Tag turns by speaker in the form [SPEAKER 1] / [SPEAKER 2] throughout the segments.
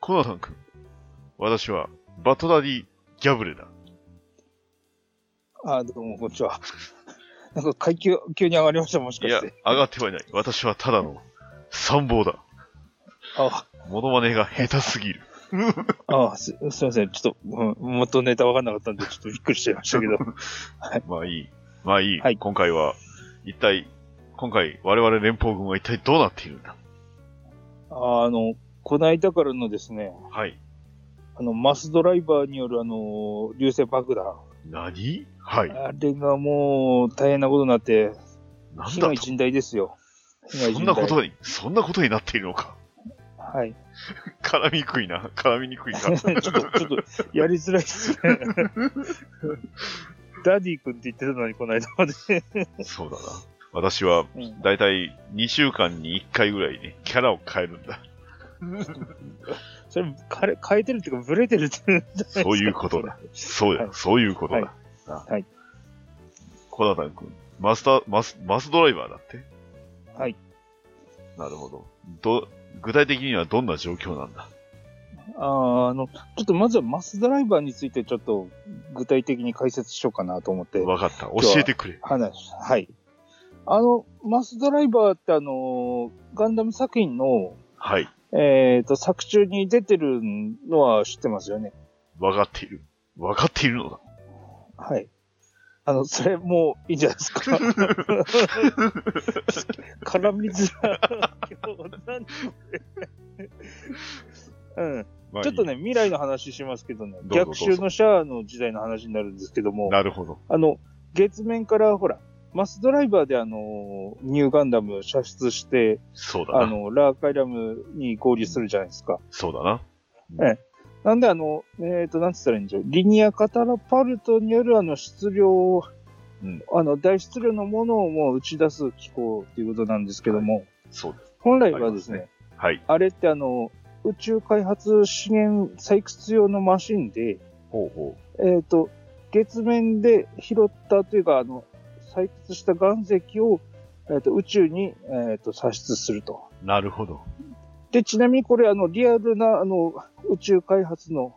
[SPEAKER 1] コナタン君。私は、バトダディ・ギャブレだ。
[SPEAKER 2] あ、どうも、こんにちは。なんか階級、急に上がりました、もしか
[SPEAKER 1] いや
[SPEAKER 2] して。、
[SPEAKER 1] 上がってはいない。私はただの参謀だ。
[SPEAKER 2] あ、
[SPEAKER 1] モノマネが下手すぎる。
[SPEAKER 2] あす、すいません。ちょっと、うん、元ネタ分かんなかったんで、ちょっとびっくりしちゃいましたけど。
[SPEAKER 1] まあいい。まあいい。
[SPEAKER 2] はい
[SPEAKER 1] 今回は、一体、今回、我々連邦軍は一体どうなっているんだ？
[SPEAKER 2] ああの、こないだからのですね、
[SPEAKER 1] はい。
[SPEAKER 2] あの、マスドライバーによるあの、流星爆弾。
[SPEAKER 1] 何？はい。
[SPEAKER 2] あれがもう、大変なことになって、
[SPEAKER 1] なんだ
[SPEAKER 2] 甚大ですよ。
[SPEAKER 1] そんなことに、そんなことになっているのか。
[SPEAKER 2] はい。
[SPEAKER 1] 絡みにくいな。絡みにくいか。
[SPEAKER 2] ちょっと、ちょっと、やりづらいですね。ダディ君って言ってたのに、この間まで。
[SPEAKER 1] そうだな。私は、
[SPEAKER 2] うん
[SPEAKER 1] だいたい2週間に1回ぐらいね、キャラを変えるんだ。
[SPEAKER 2] それ、かれ変えてるっていうか、ブレてるっていですか
[SPEAKER 1] そういうことだ。そうだ、
[SPEAKER 2] はい
[SPEAKER 1] そういうことだ。
[SPEAKER 2] はい
[SPEAKER 1] な
[SPEAKER 2] はい。
[SPEAKER 1] コナタン君、マスター、マス、マスドライバーだって？
[SPEAKER 2] はい。
[SPEAKER 1] なるほど。ど、具体的にはどんな状況なんだ？
[SPEAKER 2] あーあの、ちょっとまずはマスドライバーについてちょっと具体的に解説しようかなと思って
[SPEAKER 1] わかった。教えてくれ。
[SPEAKER 2] 話、はい。あの、マスドライバーってあの、ガンダム作品の、
[SPEAKER 1] はい。
[SPEAKER 2] えっ、と、作中に出てるのは知ってますよね。
[SPEAKER 1] わかっている。わかっているのだ。
[SPEAKER 2] はい。あの、それもういいんじゃないですか。絡みづらうん。
[SPEAKER 1] まあ
[SPEAKER 2] ちょっとね、
[SPEAKER 1] い
[SPEAKER 2] 未来の話しますけどね、
[SPEAKER 1] ど
[SPEAKER 2] 逆襲のシャアの時代の話になるんですけど
[SPEAKER 1] い
[SPEAKER 2] も、
[SPEAKER 1] なるほど。
[SPEAKER 2] あの、月面からほら、マスドライバーであの、ニューガンダム射出して、
[SPEAKER 1] そうだな。
[SPEAKER 2] あの、ラーカイラムに合流するじゃないですか。
[SPEAKER 1] そうだな。
[SPEAKER 2] なんであの、えっ、と、なんつったらいいんでしょう。リニアカタラパルトによるあの質量、
[SPEAKER 1] うん
[SPEAKER 2] あの、大質量のものをもう打ち出す機構っていうことなんですけども、
[SPEAKER 1] そうです。
[SPEAKER 2] 本来はですね、
[SPEAKER 1] はい。
[SPEAKER 2] あれってあの、宇宙開発資源採掘用のマシンで、
[SPEAKER 1] ほうほ
[SPEAKER 2] えっ、と、月面で拾ったというか、あの、採掘した岩石を、えー、と宇宙に、えー、と射出すると。
[SPEAKER 1] う。なるほど。
[SPEAKER 2] で、ちなみにこれ、あの、リアルな、あの、宇宙開発の、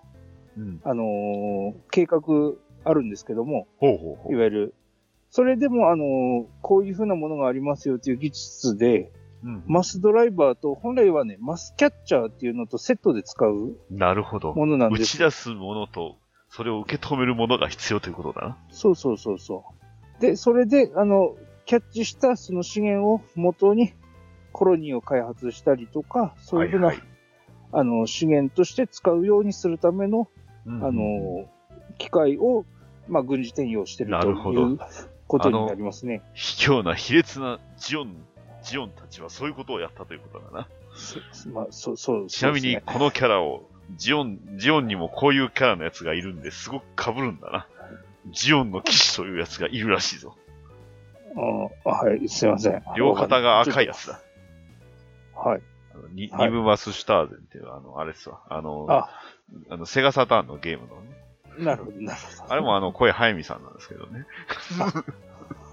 [SPEAKER 1] うん。
[SPEAKER 2] あのー計画あるんですけども、
[SPEAKER 1] ほうほうほ。
[SPEAKER 2] いうわゆる、それでも、あのーこういうふうなものがありますよという技術で、
[SPEAKER 1] うん。
[SPEAKER 2] マスドライバーと、本来はね、マスキャッチャーっていうのとセットで使う
[SPEAKER 1] なるほど。
[SPEAKER 2] ものなんです
[SPEAKER 1] 打ち出すものと、それを受け止めるものが必要ということだな。
[SPEAKER 2] そうそうそうそう。で、それで、あの、キャッチしたその資源を元にコロニーを開発したりとか、そういうふうな、
[SPEAKER 1] はいはい
[SPEAKER 2] あの、資源として使うようにするための、
[SPEAKER 1] うん
[SPEAKER 2] あの、機械を、まあ、軍事転用してる
[SPEAKER 1] な
[SPEAKER 2] ということになりますね。
[SPEAKER 1] 卑怯な卑劣なジオン、ジオンたちはそういうことをやったということだな。
[SPEAKER 2] そまあ、そう、そう、
[SPEAKER 1] ちなみに、このキャラを、ジオン、ジオンにもこういうキャラのやつがいるんですごく被るんだな。ジオンの騎士というやつがいるらしいぞ。
[SPEAKER 2] あはい、すいません。
[SPEAKER 1] 両肩が赤いやつだ。
[SPEAKER 2] はい。
[SPEAKER 1] あのニ
[SPEAKER 2] はい
[SPEAKER 1] ニムマスシュターゼンっていう、あの、あれですわ。あの、あ
[SPEAKER 2] あ、
[SPEAKER 1] の、セガサターンのゲームのね。
[SPEAKER 2] なるほど、なるほど。
[SPEAKER 1] あれもあの、声早見さんなんですけどね。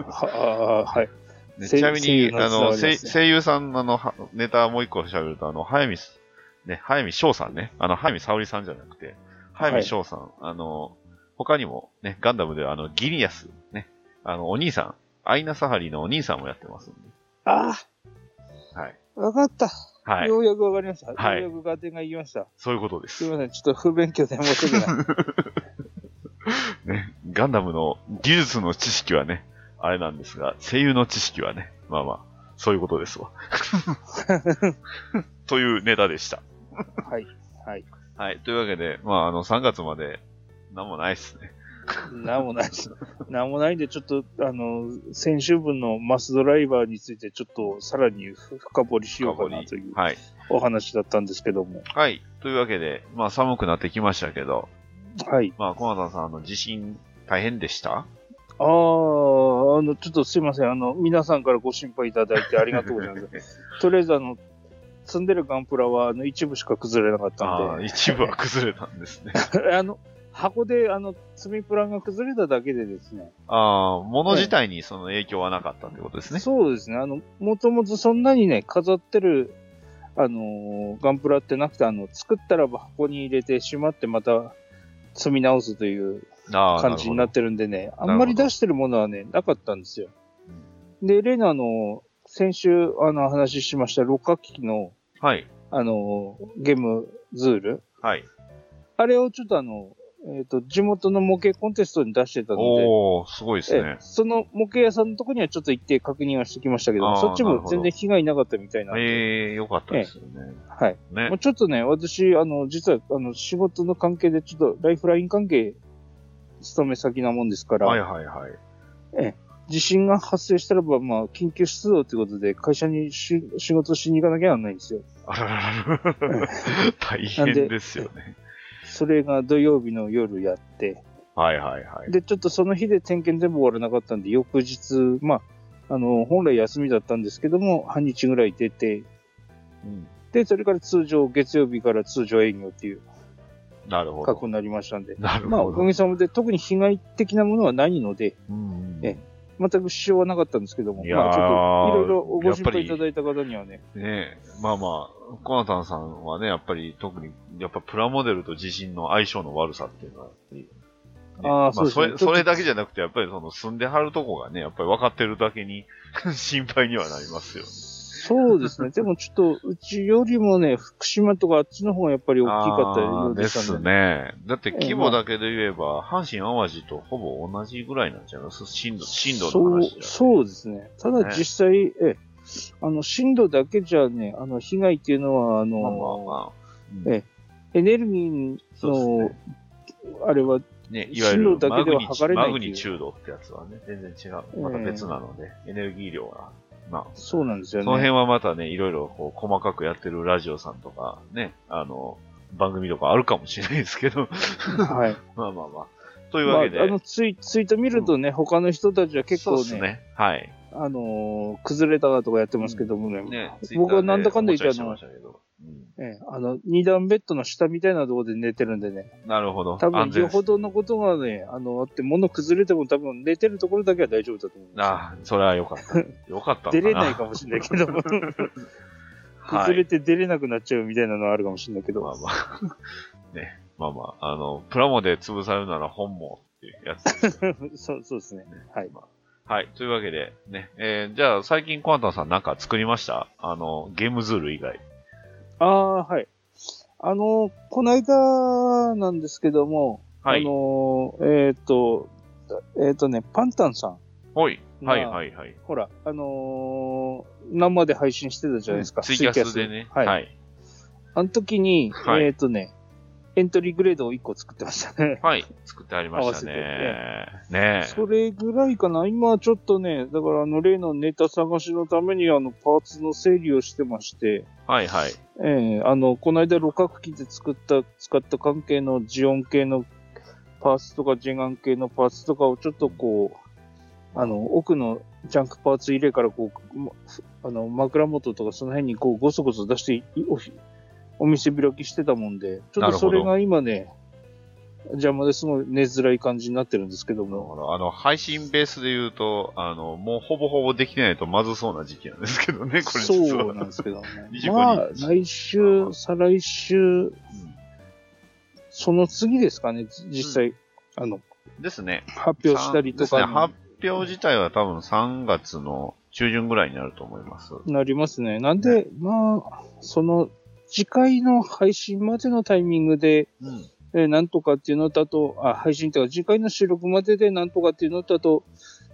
[SPEAKER 2] は、あはい。
[SPEAKER 1] ね
[SPEAKER 2] 声
[SPEAKER 1] ちなみに、
[SPEAKER 2] 声優の
[SPEAKER 1] あの、声優さんのあのはネタもう一個喋ると、あの、早見す、ね、早見翔さんね。あの、早見沙織さんじゃなくて、早見翔さん、あの、他にもね、ガンダムではあの、ギリアス、ね、あの、お兄さん、アイナサハリのお兄さんもやってますんで。
[SPEAKER 2] あ
[SPEAKER 1] はい。
[SPEAKER 2] あ、わかった。
[SPEAKER 1] はい。
[SPEAKER 2] ようやくわかりました。
[SPEAKER 1] はい
[SPEAKER 2] ようやく合点がいきました。
[SPEAKER 1] そういうことですす。
[SPEAKER 2] いません、ちょっと不勉強で申し訳ない。
[SPEAKER 1] ね、ガンダムの技術の知識はね、あれなんですが、声優の知識はね、まあまあ、そういうことですわ。というネタでした。
[SPEAKER 2] はい。はい。
[SPEAKER 1] はい。というわけで、まあ、あの、3月まで、なんもないっすね。
[SPEAKER 2] なんもないです。なんもないんで、ちょっと、あの、先週分のマスドライバーについて、ちょっとさらに深掘りしようかなという
[SPEAKER 1] はい。
[SPEAKER 2] お話だったんですけども。
[SPEAKER 1] はい。というわけで、まあ寒くなってきましたけど、
[SPEAKER 2] はい。
[SPEAKER 1] まあ、小田さん、あの、地震大変でした？
[SPEAKER 2] ああ、あの、ちょっとすいません。あの、皆さんからご心配いただいてありがとうございます。とりあえず、あの、積んでるガンプラは、あの、一部しか崩れなかった
[SPEAKER 1] ああ、
[SPEAKER 2] んで、
[SPEAKER 1] 一部は崩れたんですね。
[SPEAKER 2] あの、箱で、あの、積みプラが崩れただけでですね。
[SPEAKER 1] ああ、物自体にその影響はなかったってことですね。
[SPEAKER 2] そうですね。あの、もともとそんなにね、飾ってる、あのーガンプラってなくて、あの、作ったらば箱に入れてしまって、また積み直すという感じになってるんでね、あんまり出してるものはね、なかったんですよ。で、例のあの、先週、あの、話ししました、六角機の、
[SPEAKER 1] はい。
[SPEAKER 2] あの、ゲームズール。
[SPEAKER 1] はい。
[SPEAKER 2] あれをちょっとあの、えっ、と、地元の模型コンテストに出してたので、
[SPEAKER 1] おー、すごいです
[SPEAKER 2] ええ
[SPEAKER 1] ね。
[SPEAKER 2] その模型屋さんのとこにはちょっと行って確認はしてきましたけど、そっちも全然被害なかったみたいな
[SPEAKER 1] ええよかったですよね。
[SPEAKER 2] はい。も
[SPEAKER 1] ね
[SPEAKER 2] う。ちょっとね、私、あの、実は、あの、仕事の関係で、ちょっと、ライフライン関係、勤め先なもんですから、
[SPEAKER 1] はいはいはい。
[SPEAKER 2] 地震が発生したらば、まあ、緊急出動ということで、会社にし仕事しに行かなきゃならないんですよ。
[SPEAKER 1] あらららら 大変ですよね。
[SPEAKER 2] それが土曜日の夜やって、
[SPEAKER 1] はいはいはい。
[SPEAKER 2] で、ちょっとその日で点検全部終わらなかったんで、翌日、まあ、あの、本来休みだったんですけども、半日ぐらい出て、
[SPEAKER 1] うん
[SPEAKER 2] で、それから通常、月曜日から通常営業っていう
[SPEAKER 1] なるほど。
[SPEAKER 2] 格好になりましたんで、
[SPEAKER 1] なる
[SPEAKER 2] まあ、お
[SPEAKER 1] ほど。
[SPEAKER 2] かげさまで特に被害的なものはないので、
[SPEAKER 1] うんうん
[SPEAKER 2] え全く支障はなかったんですけども、まあ、ちょっと、いろいろご心配いただいた方にはね、
[SPEAKER 1] ねえ、まあまあ、コナタンさんはね、やっぱり特に、やっぱプラモデルと地震の相性の悪さっていうのは、ね
[SPEAKER 2] あ
[SPEAKER 1] あ
[SPEAKER 2] そうですね。
[SPEAKER 1] れ、それだけじゃなくて、やっぱりその住んではるとこがね、やっぱり分かってるだけに 心配にはなりますよね。
[SPEAKER 2] そうですね。でもちょっと、うちよりもね、福島とかあっちの方がやっぱり大きかったよう
[SPEAKER 1] で
[SPEAKER 2] でしたんで、
[SPEAKER 1] すね。だって規模だけで言えば、阪神淡路とほぼ同じぐらいなんちゃい？ます震度、震度の
[SPEAKER 2] そう
[SPEAKER 1] 話じゃ、
[SPEAKER 2] そうですね。ただ
[SPEAKER 1] ね
[SPEAKER 2] 実際、ええ、あの、震度だけじゃね、あの、被害っていうのは、あの、
[SPEAKER 1] まあまあまあ。うん
[SPEAKER 2] えエネルギーの、
[SPEAKER 1] ね。
[SPEAKER 2] あれは、
[SPEAKER 1] ね、いわゆるマグニチュードってやつはね、全然違う。また別なので、エネルギー量が。まあ、
[SPEAKER 2] そうなんですよね。
[SPEAKER 1] その辺はまたね、いろいろこう細かくやってるラジオさんとか、ね、あの、番組とかあるかもしれないですけど、
[SPEAKER 2] はい。
[SPEAKER 1] まあまあまあ。という
[SPEAKER 2] まあ、あ
[SPEAKER 1] わけで、
[SPEAKER 2] のツイ、ツイート見るとね、他の人たちは結構ね、
[SPEAKER 1] そうですね。はい。
[SPEAKER 2] あのー崩れたとかやってますけどもね、
[SPEAKER 1] ね、
[SPEAKER 2] 僕はなんだかんだ言ってあのええ、あの、二段ベッドの下みたいなところで寝てるんでね、
[SPEAKER 1] なるほど。
[SPEAKER 2] 多分よほどのことがね、あの、あって物崩れても多分寝てるところだけは大丈夫だと思いま
[SPEAKER 1] ああ、それはよかった。よかった。
[SPEAKER 2] 出れないかもしれないけど 崩れて出れなくなっちゃうみたいなのはあるかもしれないけど、
[SPEAKER 1] まあまあ。ね。まあまあ、あの、プラモで潰されるなら本望っていうやつ。
[SPEAKER 2] そうそうですね。はい。
[SPEAKER 1] はい。というわけで、ね。えー、じゃあ、最近コアンタンさんなんか作りました？あの、ゲームズール以外。
[SPEAKER 2] ああ、はい。あの、この間なんですけども、
[SPEAKER 1] はい。
[SPEAKER 2] あの、えっ、と、えっ、とね、パンタンさん。
[SPEAKER 1] ほい。
[SPEAKER 2] まあ
[SPEAKER 1] はいはいはい。
[SPEAKER 2] ほら、あのー生で配信してたじゃないですか。
[SPEAKER 1] ツイキャスでね。
[SPEAKER 2] はい。
[SPEAKER 1] はい。
[SPEAKER 2] あの時に、
[SPEAKER 1] はい
[SPEAKER 2] えっ、とね、エントリーグレードを1個作ってましたね。
[SPEAKER 1] はい。作ってありましたね。ねえ。
[SPEAKER 2] それぐらいかな。今ちょっとね、だからあの例のネタ探しのためにあのパーツの整理をしてまして、
[SPEAKER 1] はいはい。
[SPEAKER 2] ええあの、この間六角機で作った、使った関係のジオン系のパーツとかジェガン系のパーツとかをちょっとこう、あの、奥のジャンクパーツ入れからこう、まあの、枕元とかその辺にこう、ごそごそ出していお店開きしてたもんで、ちょっとそれが今ね、邪魔ですごい寝づらい感じになってるんですけども。
[SPEAKER 1] らあの、配信ベースで言うと、あの、もうほぼほぼできてないとまずそうな時期なんですけどね、これ。
[SPEAKER 2] そうなんですけどね
[SPEAKER 1] 25。
[SPEAKER 2] まあ、
[SPEAKER 1] 日
[SPEAKER 2] 来週、再来週、
[SPEAKER 1] うん
[SPEAKER 2] その次ですかね、実際、あの、
[SPEAKER 1] ですね。
[SPEAKER 2] 発表したりと
[SPEAKER 1] ですね。
[SPEAKER 2] か
[SPEAKER 1] 発表自体は多分3月の中旬ぐらいになると思います。
[SPEAKER 2] なりますね。なんで、まあ、その、次回の配信までのタイミングで、
[SPEAKER 1] うん。
[SPEAKER 2] えーなんとかっていうのだと、あ、配信というか、次回の収録まででなんとかっていうのだと、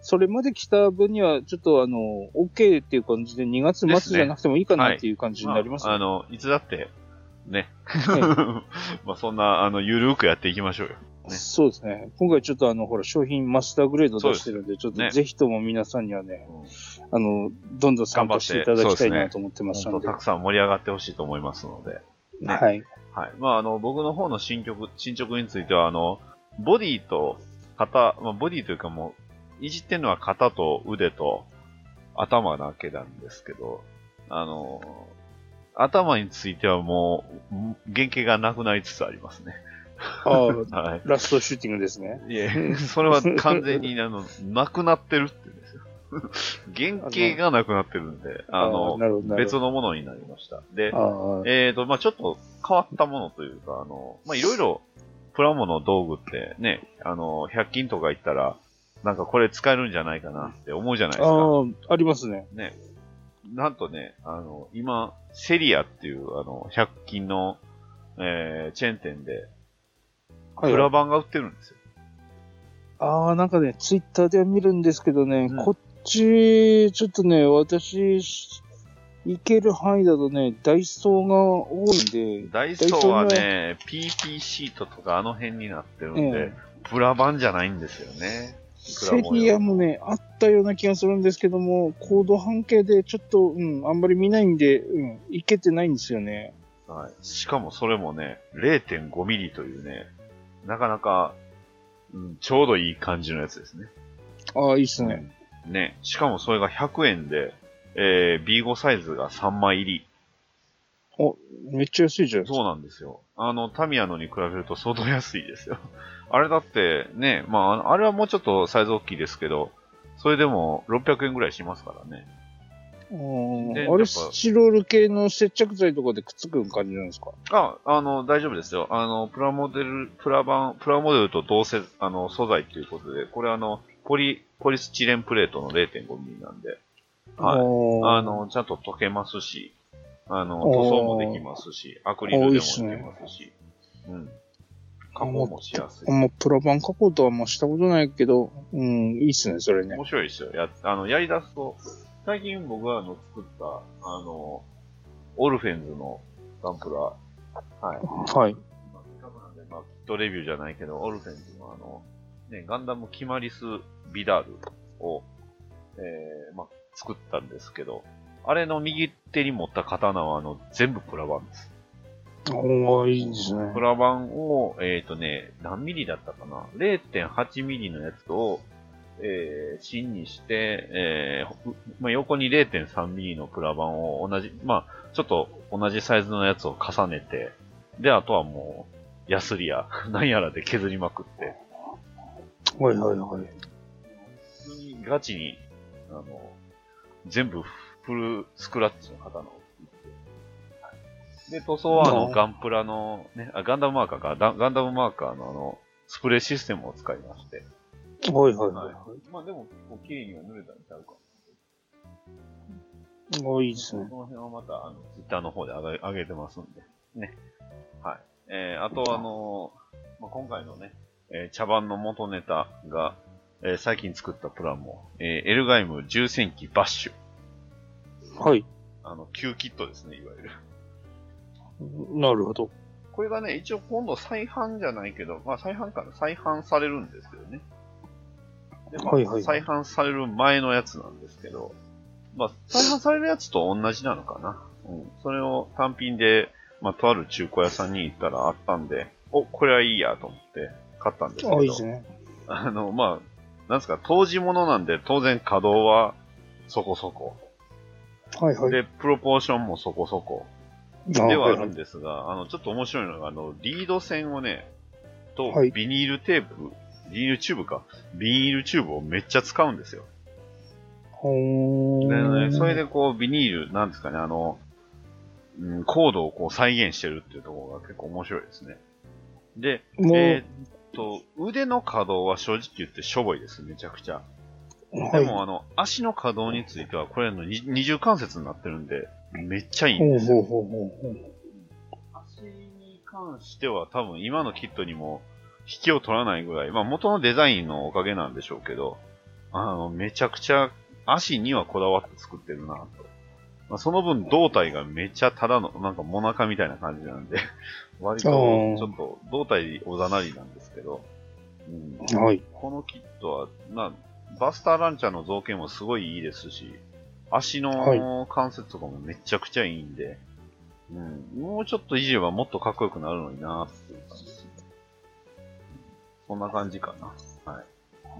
[SPEAKER 2] それまで来た分には、ちょっとあの、OK っていう感じで、2月末じゃなくてもいいかなっていう感じになりますね。
[SPEAKER 1] ああの、いつだって、ね。
[SPEAKER 2] え
[SPEAKER 1] まあそんな、あの、ゆるーくやっていきましょうよ。ね。
[SPEAKER 2] そうですね。今回ちょっとあの、ほら、商品マスターグレード出してるんで、ちょっと
[SPEAKER 1] ね
[SPEAKER 2] ぜひとも皆さんにはね、
[SPEAKER 1] うん
[SPEAKER 2] あの、どんどん参加していただきたいなと思ってましたので。
[SPEAKER 1] 本当たくさん盛り上がってほしいと思いますので。ね
[SPEAKER 2] はい。
[SPEAKER 1] はい。まあ、あの、僕の方の進捗、進捗については、あの、ボディと肩、まあ、ボディというかもう、いじってるのは肩と腕と頭だけなんですけど、あの、頭についてはもう、原型がなくなりつつありますね。
[SPEAKER 2] ああ、
[SPEAKER 1] はい。
[SPEAKER 2] ラストシューティングですね。
[SPEAKER 1] いえ、それは完全に、あの、なくなってるって言うんですよ。原型がなくなってるんで、あの別。のものになりました。で、えーと、まあちょっと変わったものというか、あの、まあいろいろ、プラモの道具ってね、あの、100均とか行ったら、なんかこれ使えるんじゃないかなって思うじゃないですか。
[SPEAKER 2] ああ、ありますね。
[SPEAKER 1] ね。なんとね、あの、今、セリアっていう、あの、100均の、えー、チェーン店で、
[SPEAKER 2] はい
[SPEAKER 1] プラ板が売ってるんですよ。
[SPEAKER 2] ああ、なんかね、ツイッターでは見るんですけどね、
[SPEAKER 1] うん
[SPEAKER 2] こっち、ちょっとね、私、行ける範囲だとね、ダイソーが多いんで、
[SPEAKER 1] ダイソーはね、PP シートとかあの辺になってるんで、
[SPEAKER 2] え
[SPEAKER 1] プラ板じゃないんですよね。
[SPEAKER 2] セリアもね、あったような気がするんですけども、コード半径でちょっと、うん、あんまり見ないんで、うん、いけてないんですよね。
[SPEAKER 1] はい。しかもそれもね、0.5ミリというね、なかなか、うん、ちょうどいい感じのやつですね。
[SPEAKER 2] ああ、いいっすね。
[SPEAKER 1] ね。しかもそれが100円で、えー、B5 サイズが3枚入り。
[SPEAKER 2] めっちゃ安いじゃないですか。
[SPEAKER 1] そうなんですよ。あの、タミヤのに比べると相当安いですよ。あれだって、ね、まああれはもうちょっとサイズ大きいですけど、それでも600円ぐらいしますからね。
[SPEAKER 2] うん
[SPEAKER 1] で
[SPEAKER 2] あれ、スチロール系の接着剤とかでくっつく感じなんですか？
[SPEAKER 1] あ、あの、大丈夫ですよ。あの、プラモデル、プラ版、プラモデルと同せ、あの、素材ということで、これあの、ポリ、ポリスチレンプレートの0.5ミリなんで、はい。
[SPEAKER 2] い
[SPEAKER 1] あ、の、ちゃんと溶けますし、あの、塗装もできますし、アクリルでもできますし、うん。加工もしやすい
[SPEAKER 2] あ。んまプラ板加工とはもうしたことないけど、うん、いいっすね、それね。
[SPEAKER 1] 面白いですよ。や、あの、やり出すと、最近僕があの、作った、あの、オルフェンズのガンプラ、はい。
[SPEAKER 2] はい。
[SPEAKER 1] まあ、せっかくなんで、まあ、キットレビューじゃないけど、オルフェンズのあの、ね、ガンダムキマリスビダールを、えー、まあ、作ったんですけど、あれの右手に持った刀は、あの、全部プラ板です。
[SPEAKER 2] おー、いいですね
[SPEAKER 1] プ。ラ板を、えっ、ー、とね、何ミリだったかな ?0.8 ミリのやつを、えー、芯にして、えー、まあ、横に0.3ミリのプラ板を同じ、まあ、ちょっと同じサイズのやつを重ねて、で、あとはもう、ヤスリや、何やらで削りまくって、
[SPEAKER 2] はいはいはい。
[SPEAKER 1] 普通にガチに、あの、全部フルスクラッチの刀を作って、で、塗装はあの、
[SPEAKER 2] うん
[SPEAKER 1] ガンプラの、ね、あガンダムマーカーか、ダガンダムマーカーのあの、スプレーシステムを使いまして、
[SPEAKER 2] はいはいはい。
[SPEAKER 1] まあでも、こう綺麗には塗れたんちゃうか。
[SPEAKER 2] おー、いいですね
[SPEAKER 1] こ。の辺はまた、あの、ツイッターの方で上げ上げてますんで、ね。はい。えー、あとあのまあ、今回のね、えー茶番の元ネタが、えー最近作ったプラモ、えーエルガイム重戦機バッシュ。
[SPEAKER 2] はい。
[SPEAKER 1] あの、旧キットですね、いわゆる。
[SPEAKER 2] なるほど。
[SPEAKER 1] これがね、一応今度再販じゃないけど、まあ再販かな、再販されるんですけどね。で、まあ、
[SPEAKER 2] はいはい
[SPEAKER 1] 再販される前のやつなんですけど、まあ、再販されるやつと同じなのかな。うん。それを単品で、まあ、とある中古屋さんに行ったらあったんで、お、これはいいやと思って買ったんですけど。
[SPEAKER 2] あ、いいですね。
[SPEAKER 1] あの、まあ、なんですか、当時物なんで当然稼働はそこそこ。
[SPEAKER 2] はいはい。
[SPEAKER 1] で、プロポーションもそこそこ。
[SPEAKER 2] で
[SPEAKER 1] ではあるんですが、あの、ちょっと面白いのが、あの、リード線をね、と
[SPEAKER 2] はい、
[SPEAKER 1] ビニールテープ、ビニールチューブか、ビニールチューブをめっちゃ使うんですよ。
[SPEAKER 2] ほ
[SPEAKER 1] で
[SPEAKER 2] ー
[SPEAKER 1] ね、それでこう、ビニール、なんですかね、あの、うん、コードをこう再現してるっていうところが結構面白いですね。で、えーっと、腕の可動は正直言ってしょぼいです、めちゃくちゃ。
[SPEAKER 2] はい。
[SPEAKER 1] でも、あの、足の可動については、これの二二重関節になってるんで、めっちゃいいんですよ。
[SPEAKER 2] ほうほうほうほう。
[SPEAKER 1] 足に関しては多分今のキットにも引きを取らないぐらい、まあ元のデザインのおかげなんでしょうけど、あの、めちゃくちゃ足にはこだわって作ってるなと。まあ、その分胴体がめっちゃただの、なんかモナカみたいな感じなんで、割とちょっと胴体おざなりなんですけど、うん。
[SPEAKER 2] はい。
[SPEAKER 1] このキットは、な、バスターランチャーの造形もすごいいいですし、足の関節とかもめちゃくちゃいいんで、うん、もうちょっといじればもっとかっこよくなるのになっていう感じですね。そんな感じかな。はい。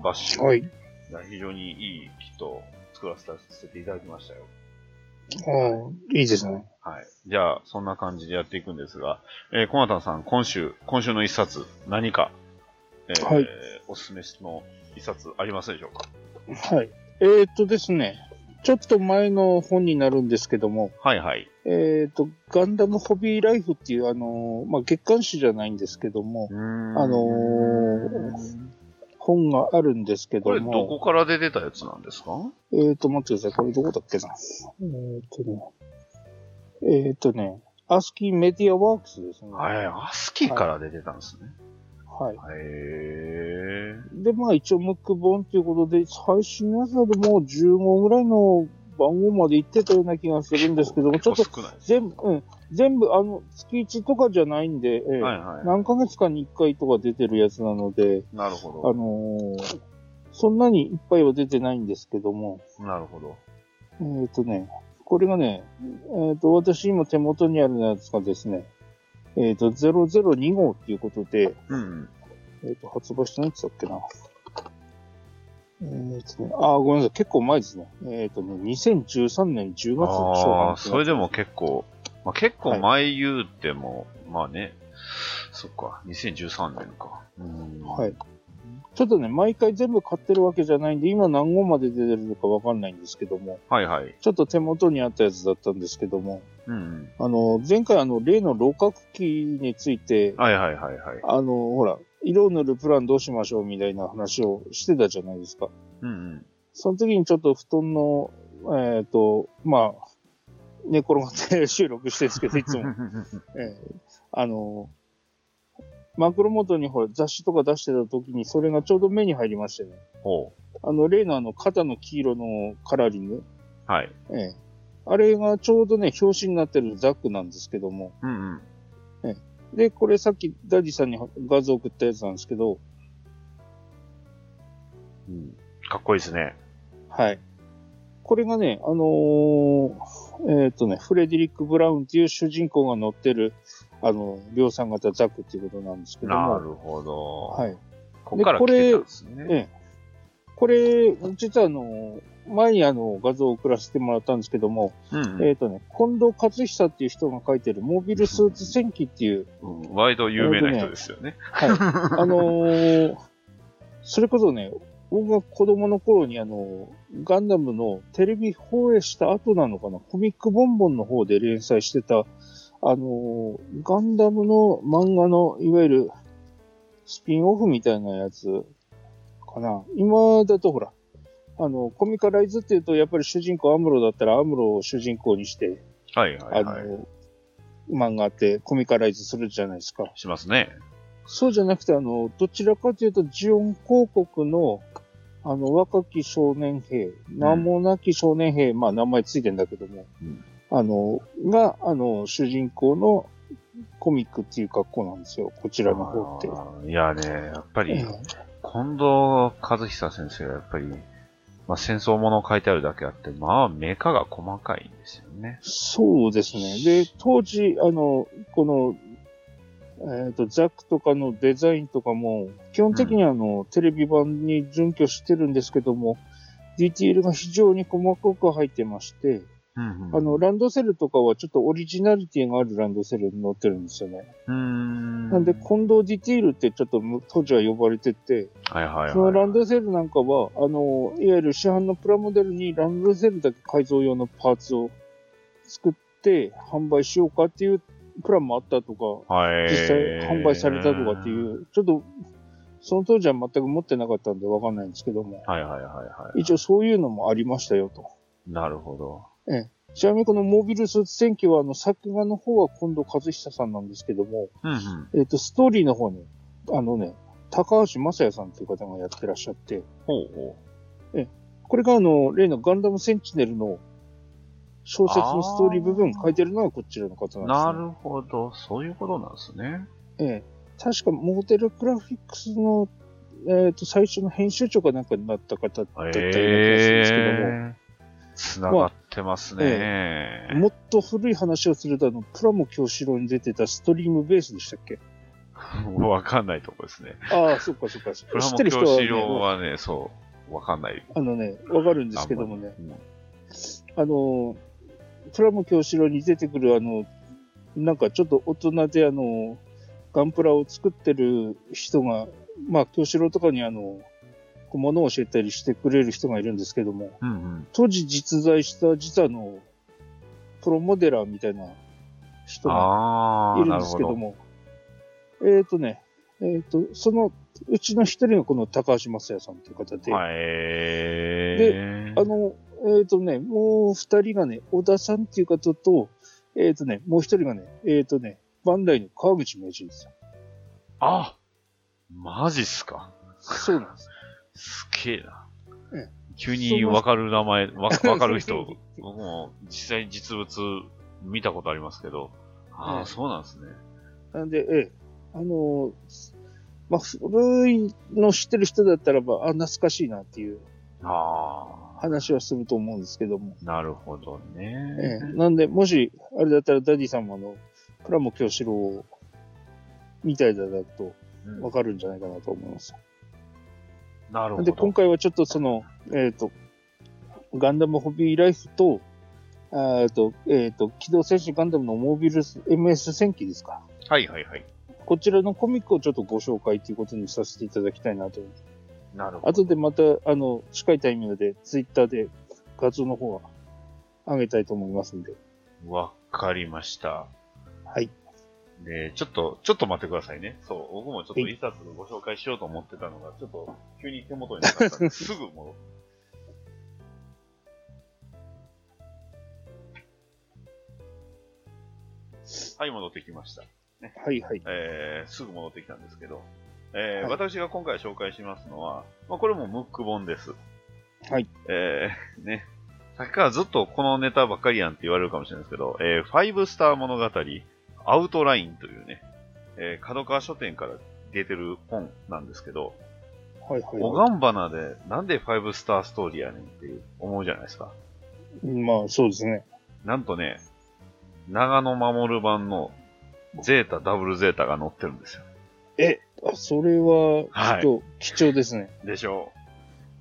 [SPEAKER 1] バッシュ。
[SPEAKER 2] はい。
[SPEAKER 1] 非常にいいキットを作らせていただきましたよ。
[SPEAKER 2] ああ、いいですね。
[SPEAKER 1] はい。じゃあ、そんな感じでやっていくんですが、えー、コナタンさん、今週、今週の一冊、何か、えー
[SPEAKER 2] はい
[SPEAKER 1] おすすめの一冊ありますでしょうか？
[SPEAKER 2] はい。えー、っとですね、ちょっと前の本になるんですけども、
[SPEAKER 1] はいはい。
[SPEAKER 2] えー、っと、ガンダムホビーライフっていう、あのーまあ、月刊誌じゃないんですけども、あのー本があるんですけ
[SPEAKER 1] これ、
[SPEAKER 2] ども、
[SPEAKER 1] どこから出てたやつなんですか？
[SPEAKER 2] えー、っと、待ってください。これどこだっけな？えー、っとね、えー、っとね、アスキーメディアワークスですね。
[SPEAKER 1] はい、アスキーから出てたんですね。
[SPEAKER 2] はい。
[SPEAKER 1] へー。
[SPEAKER 2] で、まあ一応ムック本ということで、最新のやつだともう10号ぐらいの番号まで行ってたような気がするんですけども、ちょっと。全部、うん、全部、あの、月1とかじゃないんで、ええ
[SPEAKER 1] はいは
[SPEAKER 2] 何ヶ月かに1回とか出てるやつなので、
[SPEAKER 1] い。なるほ
[SPEAKER 2] あ
[SPEAKER 1] ど。
[SPEAKER 2] のーそんなにいっぱいは出てないんですけども、
[SPEAKER 1] なるほど。
[SPEAKER 2] えっ、とね、これがね、えっ、と、私今手元にあるやつがですね、えっ、と、002号っていうことで、
[SPEAKER 1] うんうん。
[SPEAKER 2] えっ、と、発売してないつだっけな。えっ、とね、あー、ごめんなさい、結構前ですね。えっ、とね、2013年10月初
[SPEAKER 1] ああ、
[SPEAKER 2] 版
[SPEAKER 1] それでも結構、まあ、結構前言うても、まあね、そっか、2013年か。うん
[SPEAKER 2] はい。ちょっとね、毎回全部買ってるわけじゃないんで、今何号まで出てるのかわかんないんですけども、
[SPEAKER 1] はいはい。
[SPEAKER 2] ちょっと手元にあったやつだったんですけども、
[SPEAKER 1] うんうん。
[SPEAKER 2] あの、前回あの、例の楼閣機について、
[SPEAKER 1] はいはいはいはい。
[SPEAKER 2] あの、ほら、色を塗るプランどうしましょうみたいな話をしてたじゃないですか。
[SPEAKER 1] うんうん。
[SPEAKER 2] その時にちょっと布団の、えっ、と、まあ、寝転がって 収録してるんですけど、いつも。ええあの、マクロモートにほら雑誌とか出してた時にそれがちょうど目に入りましてね。
[SPEAKER 1] ほ
[SPEAKER 2] あの、例のあの肩の黄色のカラーリング。
[SPEAKER 1] う。はい。
[SPEAKER 2] ええ。あれがちょうどね、表紙になってるザックなんですけども。
[SPEAKER 1] うんうん。
[SPEAKER 2] で、これさっきダディさんに画像送ったやつなんですけど、
[SPEAKER 1] うん、かっこいいですね。
[SPEAKER 2] はい。これがね、あのーえっ、とね、フレデリック・ブラウンっていう主人公が乗ってる、あの、量産型ザックっていうことなんですけども。
[SPEAKER 1] なるほど。
[SPEAKER 2] はい。
[SPEAKER 1] ここから来てたんですね。
[SPEAKER 2] ええ。これ、実はあの、前にあの、画像を送らせてもらったんですけども、
[SPEAKER 1] うん
[SPEAKER 2] えっ、とね、近藤克久っていう人が書いてるモビルスーツ戦記っていう、
[SPEAKER 1] うん。割と有名な人ですよね。
[SPEAKER 2] はい。あのーそれこそね、僕が子供の頃にあの、ガンダムのテレビ放映した後なのかな、コミックボンボンの方で連載してた、あのーガンダムの漫画の、いわゆる、スピンオフみたいなやつかな。今だとほら、あの、コミカライズっていうと、やっぱり主人公アムロだったらアムロを主人公にして、
[SPEAKER 1] はいはい
[SPEAKER 2] あ
[SPEAKER 1] はい。
[SPEAKER 2] の、漫画ってコミカライズするじゃないですか。
[SPEAKER 1] しますね。
[SPEAKER 2] そうじゃなくて、あの、どちらかというと、ジオン広告の、あの、若き少年兵、名もなき少年兵、まあ、名前ついてんだけども、
[SPEAKER 1] うん
[SPEAKER 2] あの、が、あの、主人公のコミックっていう格好なんですよ、こちらの方って。
[SPEAKER 1] いやね、やっぱり、
[SPEAKER 2] ええ
[SPEAKER 1] 近藤和久先生はやっぱり、まあ、戦争ものを書いてあるだけあって、まあ、メカが細かいんですよね。
[SPEAKER 2] そうですね。で、当時、あの、この、えっ、と、ザックとかのデザインとかも、基本的にあの、テレビ版に準拠してるんですけども、ディティールが非常に細かく入ってまして、
[SPEAKER 1] うん
[SPEAKER 2] あの、ランドセルとかはちょっとオリジナリティがあるランドセルに載ってるんですよね。
[SPEAKER 1] ん。
[SPEAKER 2] なんで、近藤ディティールってちょっとむ当時は呼ばれてて、
[SPEAKER 1] はいはいはい。
[SPEAKER 2] そのランドセルなんかは、あの、いわゆる市販のプラモデルにランドセルだけ改造用のパーツを作って販売しようかっていうプランもあったとか、
[SPEAKER 1] はい。
[SPEAKER 2] 実際販売されたとかっていう、ちょっと、その当時は全く持ってなかったんでわかんないんですけども、
[SPEAKER 1] はいはいはいはい。
[SPEAKER 2] 一応そういうのもありましたよと。
[SPEAKER 1] なるほど。
[SPEAKER 2] ちなみにこのモビルスーツ戦記は、あの、作画の方は近藤和久さんなんですけども、
[SPEAKER 1] うんうん。
[SPEAKER 2] えっ、と、ストーリーの方に、あのね、高橋正也さんという方がやってらっしゃって、
[SPEAKER 1] ほうほ
[SPEAKER 2] これがあの、例のガンダムセンチネルの小説のストーリー部分書いてるのはこちらの方
[SPEAKER 1] う。
[SPEAKER 2] なんです、ね。
[SPEAKER 1] なるほど。そういうことなんですね。
[SPEAKER 2] ええ。確か、モデルグラフィックスのえっ、と、最初の編集長かなんかになった方だったような気がするんですけども、
[SPEAKER 1] えー、つながってますね。
[SPEAKER 2] もっと古い話をすると、あの、プラモ教師郎に出てたストリームベースでしたっけ？
[SPEAKER 1] わかんないとこですね。
[SPEAKER 2] ああ、そっかそっか。知
[SPEAKER 1] プラモ
[SPEAKER 2] ってる人は、
[SPEAKER 1] 教師郎
[SPEAKER 2] ね、
[SPEAKER 1] はね、そう、わかんない。
[SPEAKER 2] あのね、わかるんですけどもね、
[SPEAKER 1] あ
[SPEAKER 2] の、プラモ教師郎に出てくるあの、なんかちょっと大人であの、ガンプラを作ってる人が、まあ、教師郎とかにあの、こう物を教えたりしてくれる人がいるんですけども、
[SPEAKER 1] うんうん。
[SPEAKER 2] 当時実在した実はあの、プロモデラーみたいな人がいるん。ですけども、えっ、とね、えっ、と、そのうちの一人がこの高橋正也さんという方で、
[SPEAKER 1] はい。えー、
[SPEAKER 2] あの、えっ、とね、もう二人がね、小田さんっていう方と、えっ、とね、もう一人がね、えっ、とね、バンダイの川口名人ですよ。
[SPEAKER 1] あマジっすか。
[SPEAKER 2] そうなんです。
[SPEAKER 1] すげえな
[SPEAKER 2] ええ。
[SPEAKER 1] 急にわかる名前、わわかる人、僕も実際に実物見たことありますけど、ああ、
[SPEAKER 2] ええ
[SPEAKER 1] そうなんですね。
[SPEAKER 2] なんで、ええ、あのーまあ、古いの知ってる人だったらば、あ、懐かしいなっていう
[SPEAKER 1] ああ、
[SPEAKER 2] 話はすると思うんですけども。
[SPEAKER 1] なるほど
[SPEAKER 2] え
[SPEAKER 1] ね。
[SPEAKER 2] え、なんで、もし、あれだったらダディさんもあの、プラモ狂四郎みたいだなと
[SPEAKER 1] うん
[SPEAKER 2] わかるんじゃないかなと思います。
[SPEAKER 1] なるほ
[SPEAKER 2] なんで、今
[SPEAKER 1] ど。
[SPEAKER 2] 回はちょっとその、えっ、と、ガンダムホビーライフと、あーと、えっ、と、機動戦士ガンダムのモービルス MS 戦記ですか。
[SPEAKER 1] はいはいはい。
[SPEAKER 2] こちらのコミックをちょっとご紹介ということにさせていただきたいなと思。
[SPEAKER 1] なるほど。
[SPEAKER 2] 後でまた、あの、近いタイミングでツイッターで画像の方は上げたいと思いますんで。
[SPEAKER 1] わかりました。
[SPEAKER 2] はい。
[SPEAKER 1] で、ちょっと、ちょっと待ってくださいね。そう、僕もちょっと一冊ご紹介しようと思ってたのが、ちょっと急に手元になかったんで すぐ戻って。はい、戻ってきました。
[SPEAKER 2] はいはい。
[SPEAKER 1] えー、すぐ戻ってきたんですけど、えー
[SPEAKER 2] はい
[SPEAKER 1] 私が今回紹介しますのは、まあ、これもムック本です。
[SPEAKER 2] はい。
[SPEAKER 1] えー、ね。さっきからずっとこのネタばっかりやんって言われるかもしれないですけど、えー、ファイブスター物語、アウトラインというね、えー、角川書店から出てる本なんですけど、
[SPEAKER 2] はいはい、
[SPEAKER 1] おがんばなでなんでファイブスターストーリーやねんっていう思うじゃないですか。
[SPEAKER 2] まあ、そうですね。
[SPEAKER 1] なんとね、長野守版のゼータ、ダブルゼータが載ってるんですよ。
[SPEAKER 2] え、あ、それは、
[SPEAKER 1] はい
[SPEAKER 2] ちょっと貴重ですね。
[SPEAKER 1] でしょ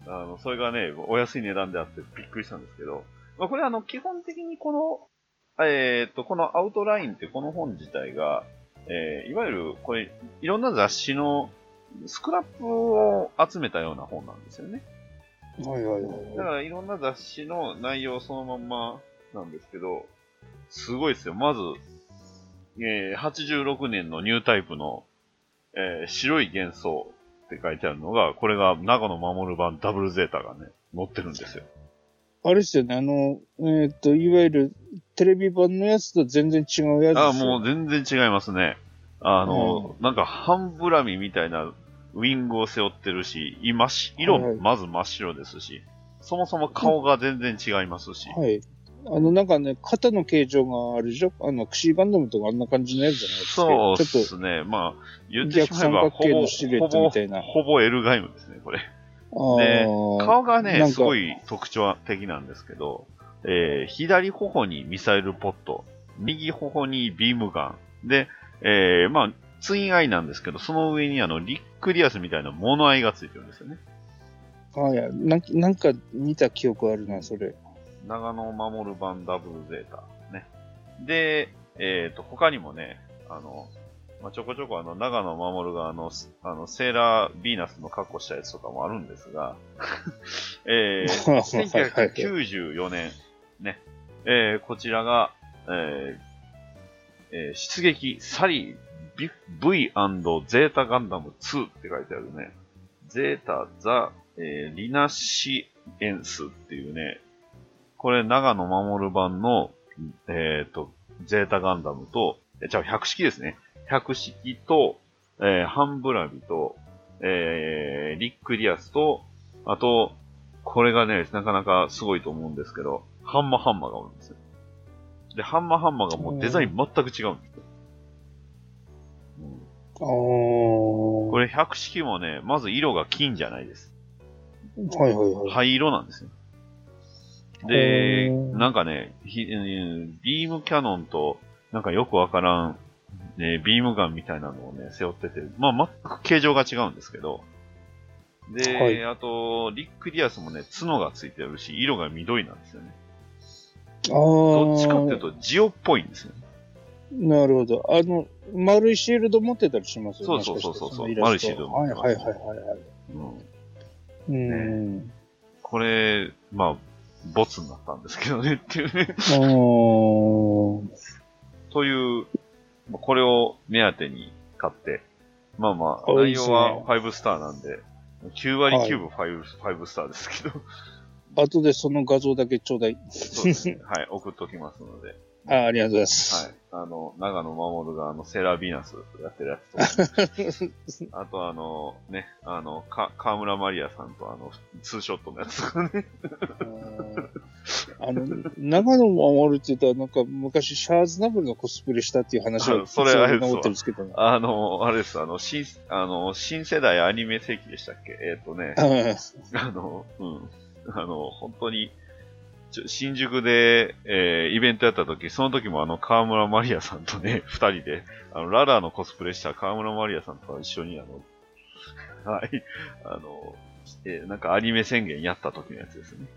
[SPEAKER 1] う。あの、それがね、お安い値段であってびっくりしたんですけど、まあ、これあの、基本的にこの、えーっと、このアウトラインってこの本自体が、えーいわゆる、これ、いろんな雑誌のスクラップを集めたような本なんですよね。
[SPEAKER 2] はいはいはい
[SPEAKER 1] だか
[SPEAKER 2] はい。
[SPEAKER 1] らいろんな雑誌の内容そのまんまなんですけど、すごいですよ。まず、えー86年のニュータイプの、えー白い幻想って書いてあるのが、これが長野守版ダブルゼータがね、載ってるんですよ。
[SPEAKER 2] あれですよね、あの、えーっと、いわゆるテレビ版のやつと全然違うやつですよ
[SPEAKER 1] あ、もう全然違いますね。あの、なんか半ブラミみたいなウィングを背負ってるし、今し、色、
[SPEAKER 2] はいはい
[SPEAKER 1] まず真っ白ですし、そもそも顔が全然違いますし、
[SPEAKER 2] はい。あの、なんかね、肩の形状があるでしょ？あの、クシーガンダムとかあんな感じのやつじゃないですか。
[SPEAKER 1] そうで
[SPEAKER 2] ちょっ
[SPEAKER 1] すね。まあ、言ってしまえば、ほぼ、
[SPEAKER 2] のシルエットみたいな
[SPEAKER 1] ほぼ、ほぼエルガイムですね、これ。
[SPEAKER 2] と、
[SPEAKER 1] で顔がね、すごい特徴的なんですけど、えー左頬にミサイルポット、右頬にビームガン、で、えーまあ、ツインアイなんですけど、その上にあの、リックリアスみたいな物合いがついてるんですよね。
[SPEAKER 2] あいやなんか、なんか見た記憶あるな、それ。
[SPEAKER 1] 長野守る版ダブルゼータ。ね。で、えっ、と、他にもね、あの、まあ、ちょこちょこあの、長野守があの、すあの、セーラービーナスの格好したやつとかもあるんですが、えー、
[SPEAKER 2] はいはいはい
[SPEAKER 1] 1994年、ね、えー、こちらが、えーえー出撃サリー V& ゼータガンダム2って書いてあるね。ゼータザ、えーリナシエンスっていうね、これ長野守版の、えっ、と、ゼータガンダムと、え、じゃあ100式ですね。100式と、えーハンブラビと、えーリックリアスと、あと、これがね、なかなかすごいと思うんですけど、ハンマハンマがおるんですよ。で、ハンマハンマがもうデザイン全く違うんですよ。うん。
[SPEAKER 2] こ
[SPEAKER 1] これ百式もね、まず色が金じゃないです。
[SPEAKER 2] はいはいはい。
[SPEAKER 1] 灰色なんですよ。で、なんかね、ビームキャノンと、なんかよくわからん、ね、ビームガンみたいなのをね、背負ってて、まあ、全く形状が違うんですけど、で、
[SPEAKER 2] はい
[SPEAKER 1] あと、リック・ディアスもね、角がついてるし、色が緑なんですよね。
[SPEAKER 2] あ
[SPEAKER 1] どっちかっていう
[SPEAKER 2] あ、
[SPEAKER 1] と、ジオっぽいんですよね。
[SPEAKER 2] なるほど。あの、丸いシールド持ってたりしますよ
[SPEAKER 1] そうそうそうそう丸いシールド持
[SPEAKER 2] はい
[SPEAKER 1] ってます
[SPEAKER 2] はいはいはいはい。
[SPEAKER 1] うん、
[SPEAKER 2] うん。
[SPEAKER 1] これ、まあ、ボツになったんですけどねっていうね。という、まあこれを目当てに買って、まあまあ、内容は5スターなんで、9割9分 5,、5スターですけど、
[SPEAKER 2] 後でその画像だけちょうだい。
[SPEAKER 1] そうですね。はい、送っときますので。
[SPEAKER 2] あありがとうございます。
[SPEAKER 1] はい。あの、長野守があの、セーラービーナスやってるやつとか、あとあの、ね、あの、か、河村マリアさんとあの、ツーショットのやつとかね。
[SPEAKER 2] あの、長野守って言ったら、なんか昔シャーズナブルのコスプレしたっていう話
[SPEAKER 1] あ
[SPEAKER 2] が
[SPEAKER 1] それあれです
[SPEAKER 2] ですけどね。
[SPEAKER 1] あの、あれです、あの、新、あの、新世代アニメ世紀でしたっけ？えっ、とね、
[SPEAKER 2] あ
[SPEAKER 1] あの、うん。あの、本当に、新宿で、えーイベントやった時、その時もあの、河村マリアさんとね、二人で、あの、ララーのコスプレした河村マリアさんと一緒に、あの、はい、あの、えーなんかアニメ宣言やった時のやつですね。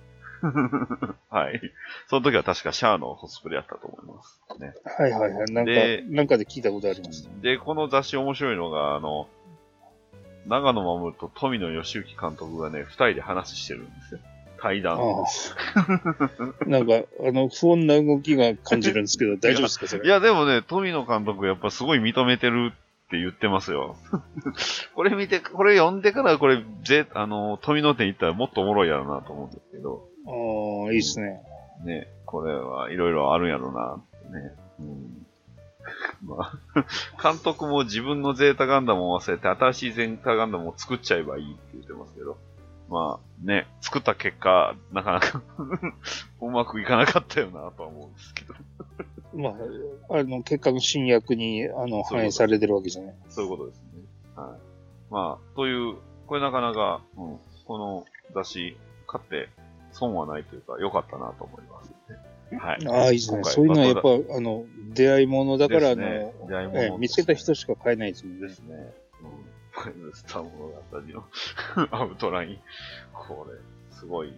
[SPEAKER 1] はい。その時は確かシャアのコスプレやったと思います。ね。
[SPEAKER 2] はいはいはい。なんか
[SPEAKER 1] で、
[SPEAKER 2] なんかで聞いたことあります。
[SPEAKER 1] で、この雑誌面白いのが、あの、長野守と富野義行監督がね、二人で話してるんですよ。対談。
[SPEAKER 2] ああ。なんか、あの、不穏な動きが感じるんですけど、大丈夫ですかそれ？
[SPEAKER 1] いや、でもね、富野監督やっぱすごい認めてるって言ってますよ。これ見て、これ読んでからこれ、ぜ、あの、富野店行ったらもっとおもろいやろなと思うんですけど、
[SPEAKER 2] ああ、いいっすね。
[SPEAKER 1] ね、これはいろいろあるんやろなってね。うん。まあ、監督も自分のゼータガンダムを忘れて新しいゼータガンダムを作っちゃえばいいって言ってますけど、まあね、作った結果、なかなか うまくいかなかったよなとは思うんですけど。
[SPEAKER 2] まあ、あの、結果の新薬に、あの、反映されてるわけじゃない。
[SPEAKER 1] そういうことですね。はい。まあ、という、これなかなか、うん、この雑誌買って損はないというか、良かったなと思います、ね。はい。
[SPEAKER 2] ああ、いいですね。そういうのはやっぱ
[SPEAKER 1] バ、
[SPEAKER 2] あの、出会い物だから、あの、
[SPEAKER 1] ね
[SPEAKER 2] 見つけた人しか買えないですもんね。
[SPEAKER 1] ですね。うん。スター物語の アウトライン。これ、すごい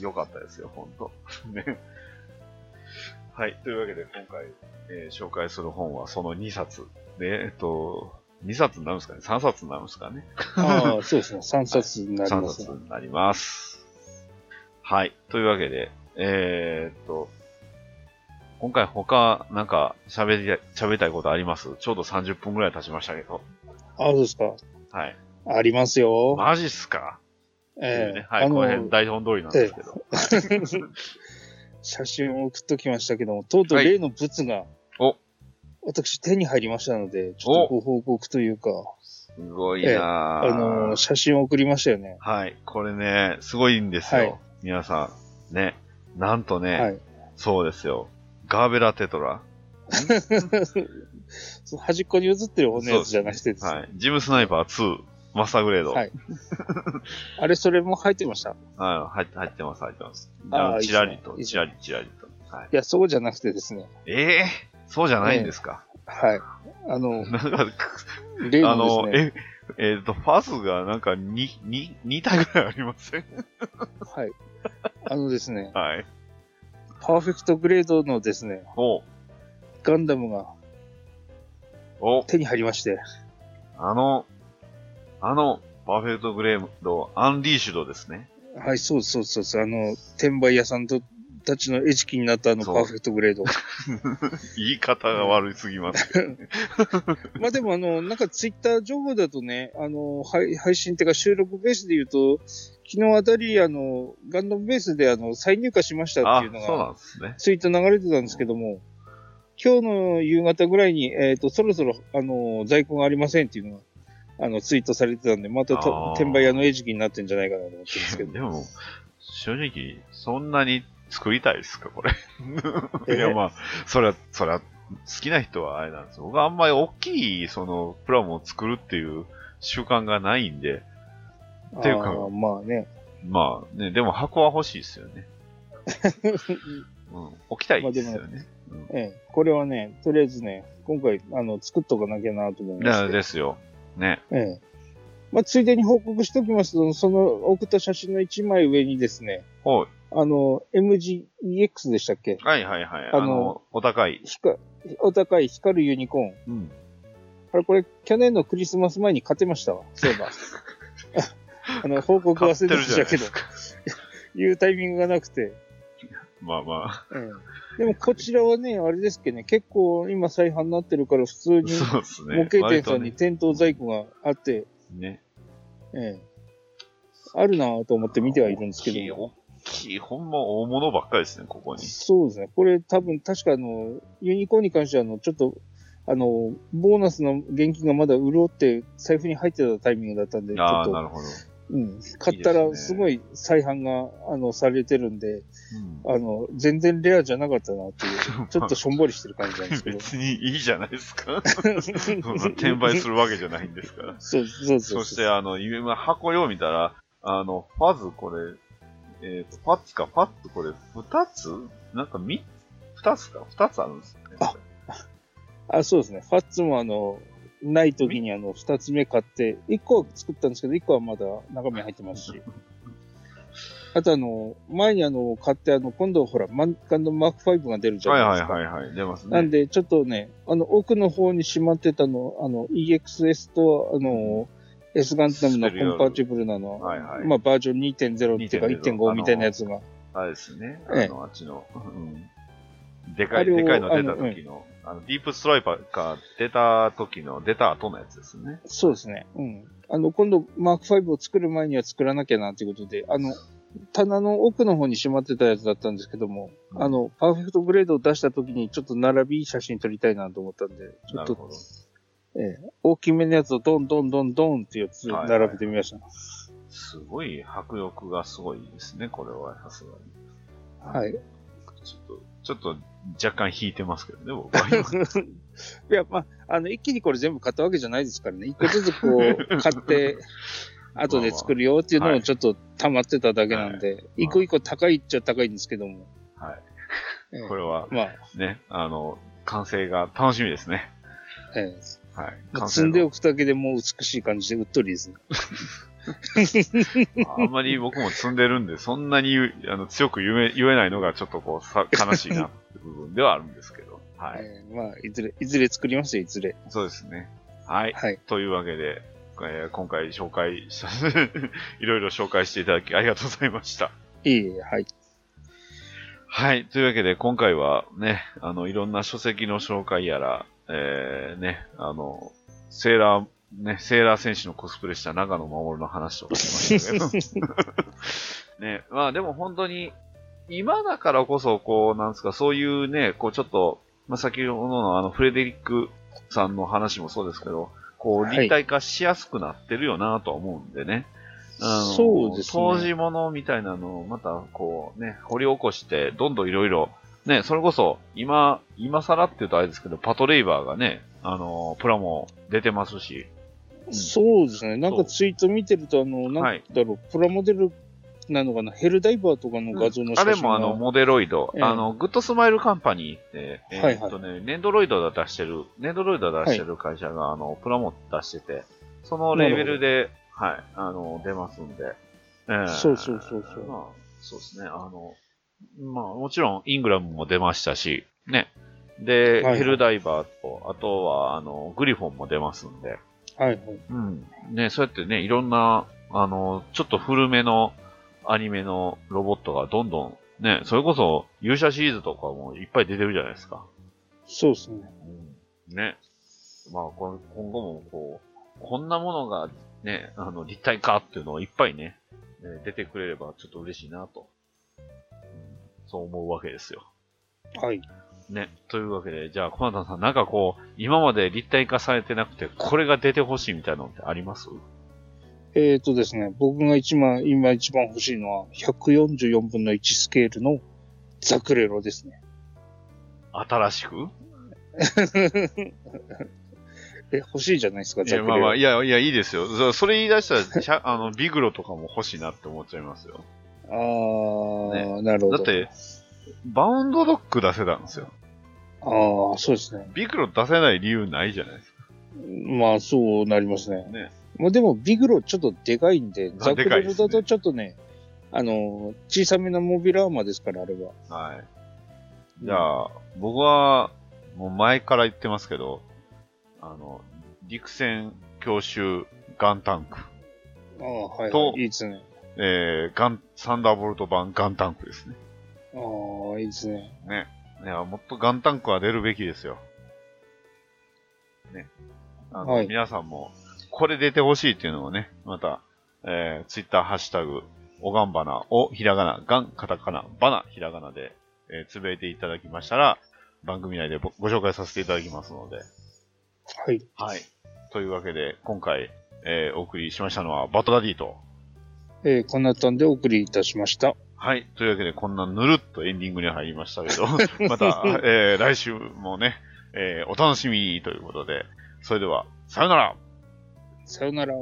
[SPEAKER 1] 良かったですよ、ほんと。ね。はい。というわけで、今回、えー紹介する本はその2冊。で、えっと、2冊になるんですかね ?3 冊になるんですかね？
[SPEAKER 2] ああ、そうですね。3冊になり
[SPEAKER 1] 3
[SPEAKER 2] ますね。
[SPEAKER 1] 冊になります。はい。というわけで、えーっと、今回他、なんか、喋り、喋りたいことあります？ちょうど30分くらい経ちましたけど。
[SPEAKER 2] ああ、そうですか。
[SPEAKER 1] はい。
[SPEAKER 2] ありますよ。
[SPEAKER 1] マジっすか？
[SPEAKER 2] ええ
[SPEAKER 1] ねはい、
[SPEAKER 2] あ
[SPEAKER 1] この辺
[SPEAKER 2] の、
[SPEAKER 1] 台本通りなんですけど。
[SPEAKER 2] 写真を送っときましたけども、とうとう
[SPEAKER 1] はい
[SPEAKER 2] 例の物が、
[SPEAKER 1] お
[SPEAKER 2] 私手に入りましたので、ちょっとご報告というか、
[SPEAKER 1] すごいなぁ、
[SPEAKER 2] あの、写真を送りましたよね。
[SPEAKER 1] はい。これね、すごいんですよ。
[SPEAKER 2] はい
[SPEAKER 1] 皆さん。ね。なんとね、
[SPEAKER 2] はい。
[SPEAKER 1] そうですよ。ガーベラテトラ。
[SPEAKER 2] その端っこに映ってる方のやつじゃなくてですね
[SPEAKER 1] はい。ジムスナイパー2、マスターグレード。
[SPEAKER 2] はい あれ、それも入ってました？い
[SPEAKER 1] はい、入って、入ってます、入ってます。
[SPEAKER 2] あー
[SPEAKER 1] あのチラリと、チラリ、チラリと。はい。
[SPEAKER 2] や、そうじゃなくてですね。
[SPEAKER 1] ええそうじゃないんですか？
[SPEAKER 2] はい。あの、
[SPEAKER 1] なんか、
[SPEAKER 2] 例
[SPEAKER 1] あの、
[SPEAKER 2] のですね、
[SPEAKER 1] え、えっ、と、ファスがなんか2、2、2体ぐらいありません？
[SPEAKER 2] はい。あのですね、
[SPEAKER 1] はい。
[SPEAKER 2] パーフェクトグレードのですね、
[SPEAKER 1] お、
[SPEAKER 2] ガンダムが
[SPEAKER 1] お、
[SPEAKER 2] 手に入りまして、
[SPEAKER 1] あの、あの、パーフェクトグレード、アンリーシュドですね。
[SPEAKER 2] はい、そうそうそうです。あの、転売屋さんとたちの餌食になったあの
[SPEAKER 1] そう
[SPEAKER 2] パーフェクトグレード。
[SPEAKER 1] 言い方が悪すぎます。
[SPEAKER 2] まあでもあの、なんかツイッター情報だとね、あの、配配信っていうか収録ベースで言うと、昨日あたりあの、ガンダムベースであの、再入荷しましたっ
[SPEAKER 1] あ
[SPEAKER 2] ていうの、
[SPEAKER 1] そうな
[SPEAKER 2] が
[SPEAKER 1] んですね。
[SPEAKER 2] ツイート流れてたんですけども、今日の夕方ぐらいに、えっ、と、そろそろあの、在庫がありませんっていうのが、あの、ツイートされてたんで、また転売屋の餌食になってんじゃないかなと思ってるんですけど。
[SPEAKER 1] でも、正直、そんなに作りたいですか、これ。
[SPEAKER 2] え
[SPEAKER 1] いや、まあ、そりゃ、そりゃ、きな人はあれなんですよ。僕はあんまり大きい、その、プラモを作るっていう習慣がないんで、っていうか
[SPEAKER 2] あーまあね。
[SPEAKER 1] まあね、でも箱は欲しいですよね。うん。置きたいですよね。うん
[SPEAKER 2] ええ、これはね、とりあえずね、今回、あの、作っとかなきゃなと思いま
[SPEAKER 1] だ
[SPEAKER 2] して。
[SPEAKER 1] ですよ。ね。
[SPEAKER 2] ええ。まあ、ついでに報告しておきますと、その送った写真の一枚上にですね、
[SPEAKER 1] ほい。
[SPEAKER 2] あの、MGEX でしたっけ？
[SPEAKER 1] はいはいはい。
[SPEAKER 2] あの
[SPEAKER 1] あの、お高い。
[SPEAKER 2] ひかお高い光るユニコーン。
[SPEAKER 1] うん。
[SPEAKER 2] あれ、これ、去年のクリスマス前に買ってましたわ。そういえば。あの、報告忘れてましたけど、言うタイミングがなくて。
[SPEAKER 1] まあまあ。
[SPEAKER 2] ええ、でも、こちらはね、あれですけどね、結構今再販になってるから、普通に
[SPEAKER 1] そうですね。
[SPEAKER 2] 模型店さんに
[SPEAKER 1] 割
[SPEAKER 2] 店頭在庫があって、
[SPEAKER 1] とね。
[SPEAKER 2] ええ、あるなぁと思って見てはいるんですけど
[SPEAKER 1] 大きい、大きい、ほんま大物ばっかりですね、ここに。
[SPEAKER 2] そうですね。これ多分、確かあの、ユニコーンに関しては、あの、ちょっと、あの、ボーナスの現金がまだ潤って財布に入ってたタイミングだったんで、ちょ
[SPEAKER 1] ああ、
[SPEAKER 2] っと、
[SPEAKER 1] なるほど。
[SPEAKER 2] うん、買ったらすごい再販が、あの、されてるんで、
[SPEAKER 1] うん
[SPEAKER 2] あの、全然レアじゃなかったなっていう、ちょっとしょんぼりしてる感じなんですけど。
[SPEAKER 1] 別にいいじゃないですか。転売するわけじゃないんですから。
[SPEAKER 2] そうそうそう。
[SPEAKER 1] そして、あの、今、箱よう見たら、あの、ファズこれ、えっ、と、パッツか、パッツこれ、二つ？なんか三つ？二つか？二つあるんですよね。
[SPEAKER 2] ああ、そうですね。ファッツもあの、ない時にあの、二つ目買って、一個は作ったんですけど、一個はまだ中身入ってますし。あとあの、前にあの、買ってあの、今度ほら、マンカンのマーク5が出るじゃ
[SPEAKER 1] はい
[SPEAKER 2] ないですか。
[SPEAKER 1] はいはいはい。出ますね。
[SPEAKER 2] なんで、ちょっとね、あの、奥の方にしまってたの、あの、EXS と、あの、S ガンダムのコンパチブルなの、
[SPEAKER 1] はいはい
[SPEAKER 2] まあ、バージョン2.0っていうか
[SPEAKER 1] 2.0
[SPEAKER 2] 1.5みたいなやつが、
[SPEAKER 1] あれですね。
[SPEAKER 2] ええ
[SPEAKER 1] あの、あっちの、うん。でかい、でかいの出た時の、あの、ディープストライパーが出た時の、出た後のやつですね。
[SPEAKER 2] そうですね。うん。あの、今度、マーク5を作る前には作らなきゃな、ということで、あの、棚の奥の方にしまってたやつだったんですけども、
[SPEAKER 1] うん
[SPEAKER 2] あの、パーフェクトグレードを出した時にちょっと並び写真撮りたいなと思ったんで、ちょっと。ええ大きめのやつをドンドンドンドンってやつ
[SPEAKER 1] はいはい
[SPEAKER 2] 並べてみました。
[SPEAKER 1] すごい迫力がすごいですね、これは、さすがに。
[SPEAKER 2] はい。
[SPEAKER 1] ちょっと、ちょっと若干引いてますけどね、僕は今。
[SPEAKER 2] いや、まあ、あの、一気にこれ全部買ったわけじゃないですからね。一個ずつこう、買って、後で作るよっていうの
[SPEAKER 1] はい
[SPEAKER 2] もちょっと溜まってただけなんで、一個一個高いっちゃ高いんですけども。
[SPEAKER 1] はい。
[SPEAKER 2] ええ
[SPEAKER 1] これは、
[SPEAKER 2] まあ、
[SPEAKER 1] ね、あの、完成が楽しみですね。
[SPEAKER 2] え
[SPEAKER 1] はい。
[SPEAKER 2] え
[SPEAKER 1] 完成
[SPEAKER 2] 積んでおくだけでもう美しい感じでうっとりですね。
[SPEAKER 1] あんまり僕も積んでるんで、そんなにあの強く言え言えないのがちょっとこうさ悲しいなって部分ではあるんですけど。はい。
[SPEAKER 2] ええまあ、いずれ、いずれ作りますよ、いずれ。
[SPEAKER 1] そうですね。はい。
[SPEAKER 2] はい。
[SPEAKER 1] というわけで、えー今回紹介した、いろいろ紹介していただきありがとうございました。
[SPEAKER 2] いえいえ、はい。
[SPEAKER 1] はい。というわけで、今回はね、あの、いろんな書籍の紹介やら、えー、ね、あの、セーラー、ね、セーラー選手のコスプレした長野守の話とかしましたけど。ね、まあでも本当に、今だからこそ、こう、なんですか、そういうね、こうちょっと、まあ先ほどのあの、フレデリックさんの話もそうですけど、こう、
[SPEAKER 2] はい
[SPEAKER 1] 立体化しやすくなってるよなとは思うんでね。あの
[SPEAKER 2] そうですね。
[SPEAKER 1] 当時ものみたいなのをまたこうね、掘り起こして、どんどんいろいろ、ね、それこそ、今、今更って言うとあれですけど、パトレイバーがね、あの、プラも出てますし、ん。
[SPEAKER 2] そうですね。なんかツイート見てると、あの、なんだろう、プラモデルなのかな、ヘルダイバーとかの画像の写真が、
[SPEAKER 1] あれもあの、モデロイド、
[SPEAKER 2] ええ。
[SPEAKER 1] あの、グッドスマイルカンパニーって、え
[SPEAKER 2] はいはい。
[SPEAKER 1] ーっとね、ネンドロイドが出してる、ネンドロイドが出してる会社が、あの、プラモ出してて、そのレベルで、はい、あの、出ますんで。えー
[SPEAKER 2] そうそうそうそう。
[SPEAKER 1] まあ、そうですね、あの、まあ、もちろん、イングラムも出ましたし、ね。で、
[SPEAKER 2] はいはい。
[SPEAKER 1] ヘルダイバーと、あとは、あの、グリフォンも出ますんで、
[SPEAKER 2] はいはい。
[SPEAKER 1] うん。ね、そうやってね、いろんな、あの、ちょっと古めのアニメのロボットがどんどん、ね、それこそ勇者シリーズとかもいっぱい出てるじゃないですか。
[SPEAKER 2] そうですね。
[SPEAKER 1] うん。ね。まあ、今後もこう、こんなものがね、あの、立体化っていうのをいっぱいね、ね出てくれればちょっと嬉しいなと。うんそう思うわけですよ。
[SPEAKER 2] はい。
[SPEAKER 1] ね。というわけで、じゃあ、コナタンさん、なんかこう、今まで立体化されてなくて、これが出てほしいみたいなのってあります？
[SPEAKER 2] えーとですね、僕が一番、今一番欲しいのは、144分の1スケールのザクレロですね。
[SPEAKER 1] 新しく？
[SPEAKER 2] え、欲しいじゃないですか、
[SPEAKER 1] いや、まあまあ、いや、いや、いいですよ。そそれ言い出したら、あの、ビグロとかも欲しいなって思っちゃいますよ。
[SPEAKER 2] あー、なるほど。
[SPEAKER 1] だって、バウンドドッグ出せたんですよ。
[SPEAKER 2] ああ、そうですね。
[SPEAKER 1] ビグロ出せない理由ないじゃないですか。
[SPEAKER 2] まあ、そうなりますね。
[SPEAKER 1] ね。
[SPEAKER 2] まあでも、ビグロちょっとでかいんで、
[SPEAKER 1] あ
[SPEAKER 2] ザク
[SPEAKER 1] でかいですね
[SPEAKER 2] レルだとちょっとね、あの、小さめのモビルアーマーですから、あれは。
[SPEAKER 1] はい。じゃあ、僕は、もう前から言ってますけど、あの、陸戦強襲ガンタンク、
[SPEAKER 2] ああ、はい、
[SPEAKER 1] と
[SPEAKER 2] はい。いいですね。
[SPEAKER 1] えー、ガン、サンダーボルト版ガンタンクですね。
[SPEAKER 2] ああ、いいですね。
[SPEAKER 1] ね。いや、もっとガンタンクは出るべきですよ。ね。あの、
[SPEAKER 2] はい
[SPEAKER 1] 皆さんも、これ出てほしいっていうのをね、また、えー、ツイッターハッシュタグ、おがんばな、お、ひらがな、がん、カタカナ、ばな、ひらがなで、えー、つぶやいていただきましたら、番組内でごご紹介させていただきますので。
[SPEAKER 2] はい。
[SPEAKER 1] はい。というわけで、今回、えー、お送りしましたのは、バトダディと。
[SPEAKER 2] えーこんなったんでお送りいたしました。
[SPEAKER 1] はい。というわけで、こんなぬるっとエンディングに入りましたけど、また、えー、来週もね、えー、お楽しみにということで、それでは、さよなら
[SPEAKER 2] さよなら。